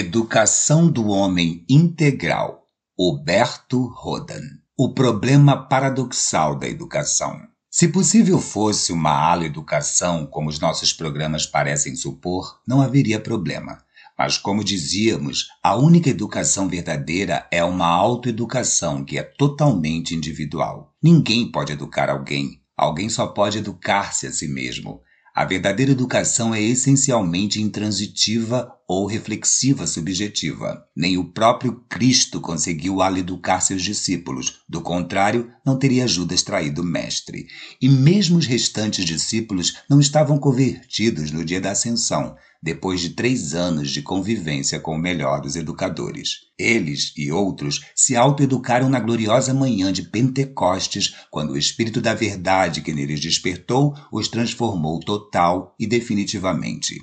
Educação do Homem Integral, Huberto Rodan. O problema paradoxal da educação. Se possível fosse uma aloeducação, como os nossos programas parecem supor, não haveria problema. Mas, como dizíamos, a única educação verdadeira é uma autoeducação que é totalmente individual. Ninguém pode educar alguém. Alguém só pode educar-se a si mesmo. A verdadeira educação é essencialmente intransitiva ou reflexiva subjetiva. Nem o próprio Cristo conseguiu aleducar seus discípulos. Do contrário, não teria Judas traído o mestre. E mesmo os restantes discípulos não estavam convertidos no dia da ascensão depois de três anos de convivência com o melhor dos educadores. Eles e outros se autoeducaram na gloriosa manhã de Pentecostes, quando o Espírito da Verdade que neles despertou os transformou total e definitivamente.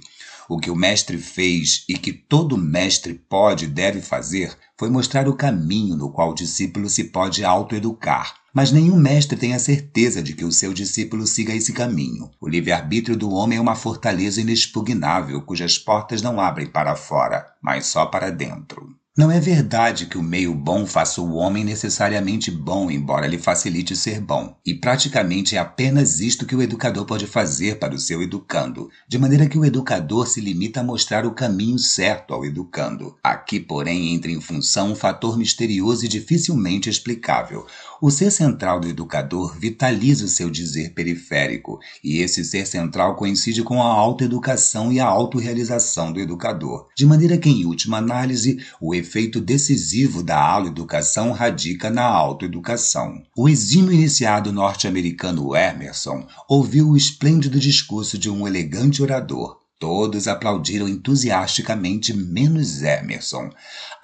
O que o mestre fez e que todo mestre pode e deve fazer foi mostrar o caminho no qual o discípulo se pode autoeducar. Mas nenhum mestre tem a certeza de que o seu discípulo siga esse caminho. O livre-arbítrio do homem é uma fortaleza inexpugnável, cujas portas não abrem para fora, mas só para dentro. Não é verdade que o meio bom faça o homem necessariamente bom, embora lhe facilite ser bom. E praticamente é apenas isto que o educador pode fazer para o seu educando, de maneira que o educador se limita a mostrar o caminho certo ao educando. Aqui, porém, entra em função um fator misterioso e dificilmente explicável. O ser central do educador vitaliza o seu dizer periférico, e esse ser central coincide com a autoeducação e a autorrealização do educador, de maneira que, em última análise, o efeito decisivo da aloeducação radica na autoeducação. O exímio iniciado norte-americano Emerson ouviu o esplêndido discurso de um elegante orador. Todos aplaudiram entusiasticamente, menos Emerson.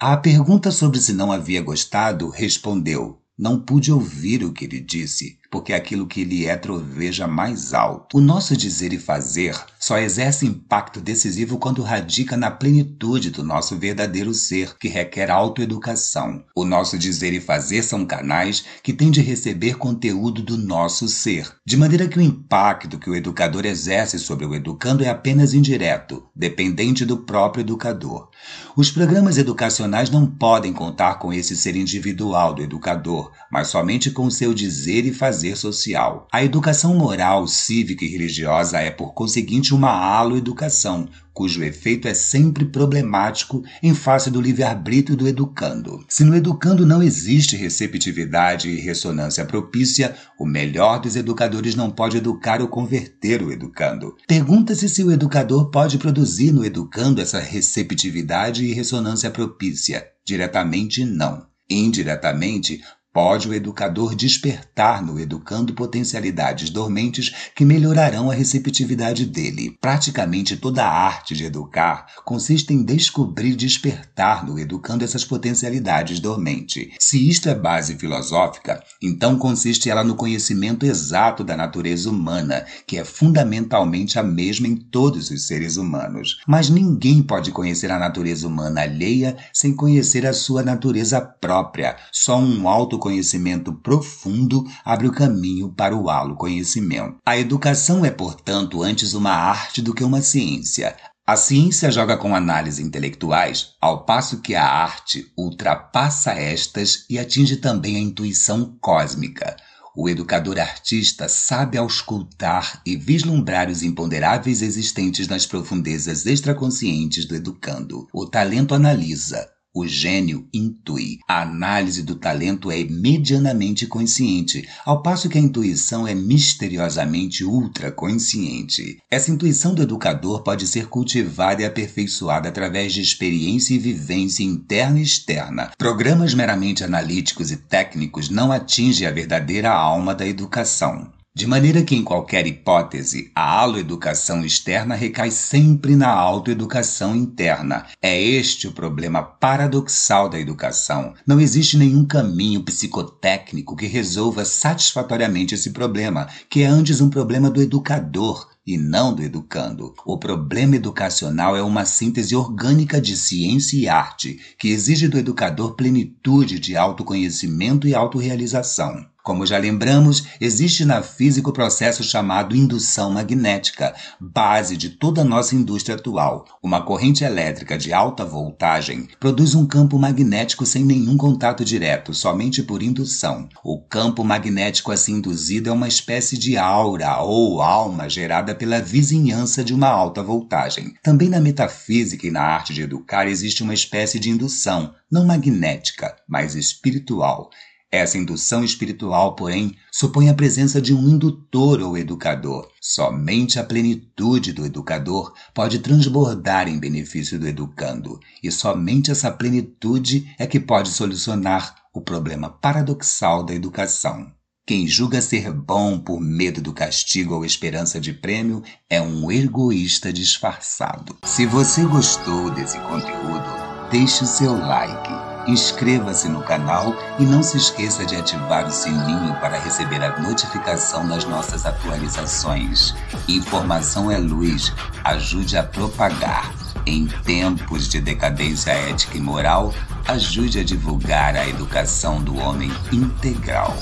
À pergunta sobre se não havia gostado, respondeu: Não pude ouvir o que ele disse porque aquilo que lhe é troveja mais alto. O nosso dizer e fazer só exerce impacto decisivo quando radica na plenitude do nosso verdadeiro ser, que requer autoeducação. O nosso dizer e fazer são canais que têm de receber conteúdo do nosso ser, de maneira que o impacto que o educador exerce sobre o educando é apenas indireto, dependente do próprio educador. Os programas educacionais não podem contar com esse ser individual do educador, mas somente com seu dizer e fazer social. A educação moral, cívica e religiosa é, por conseguinte, uma aloeducação, cujo efeito é sempre problemático em face do livre-arbítrio do educando. Se no educando não existe receptividade e ressonância propícia, o melhor dos educadores não pode educar ou converter o educando. Pergunta-se se o educador pode produzir no educando essa receptividade e ressonância propícia. Diretamente, não. Indiretamente, Pode o educador despertar no educando potencialidades dormentes que melhorarão a receptividade dele. Praticamente toda a arte de educar consiste em descobrir despertar no educando essas potencialidades dormentes. Se isto é base filosófica, então consiste ela no conhecimento exato da natureza humana, que é fundamentalmente a mesma em todos os seres humanos. Mas ninguém pode conhecer a natureza humana alheia sem conhecer a sua natureza própria. Só um auto conhecimento profundo abre o caminho para o halo-conhecimento. A educação é, portanto, antes uma arte do que uma ciência. A ciência joga com análises intelectuais, ao passo que a arte ultrapassa estas e atinge também a intuição cósmica. O educador artista sabe auscultar e vislumbrar os imponderáveis existentes nas profundezas extraconscientes do educando. O talento analisa, o gênio intui. A análise do talento é medianamente consciente, ao passo que a intuição é misteriosamente ultraconsciente. Essa intuição do educador pode ser cultivada e aperfeiçoada através de experiência e vivência interna e externa. Programas meramente analíticos e técnicos não atingem a verdadeira alma da educação. De maneira que, em qualquer hipótese, a aloeducação externa recai sempre na autoeducação interna. É este o problema paradoxal da educação. Não existe nenhum caminho psicotécnico que resolva satisfatoriamente esse problema, que é antes um problema do educador e não do educando. O problema educacional é uma síntese orgânica de ciência e arte, que exige do educador plenitude de autoconhecimento e autorrealização. Como já lembramos, existe na física o processo chamado indução magnética, base de toda a nossa indústria atual. Uma corrente elétrica de alta voltagem produz um campo magnético sem nenhum contato direto, somente por indução. O campo magnético assim induzido é uma espécie de aura ou alma gerada pela vizinhança de uma alta voltagem. Também na metafísica e na arte de educar existe uma espécie de indução, não magnética, mas espiritual. Essa indução espiritual, porém, supõe a presença de um indutor ou educador. Somente a plenitude do educador pode transbordar em benefício do educando, e somente essa plenitude é que pode solucionar o problema paradoxal da educação. Quem julga ser bom por medo do castigo ou esperança de prêmio é um egoísta disfarçado. Se você gostou desse conteúdo, deixe o seu like Inscreva-se no canal e não se esqueça de ativar o sininho para receber a notificação das nossas atualizações. Informação é luz, ajude a propagar. Em tempos de decadência ética e moral, ajude a divulgar a educação do homem integral.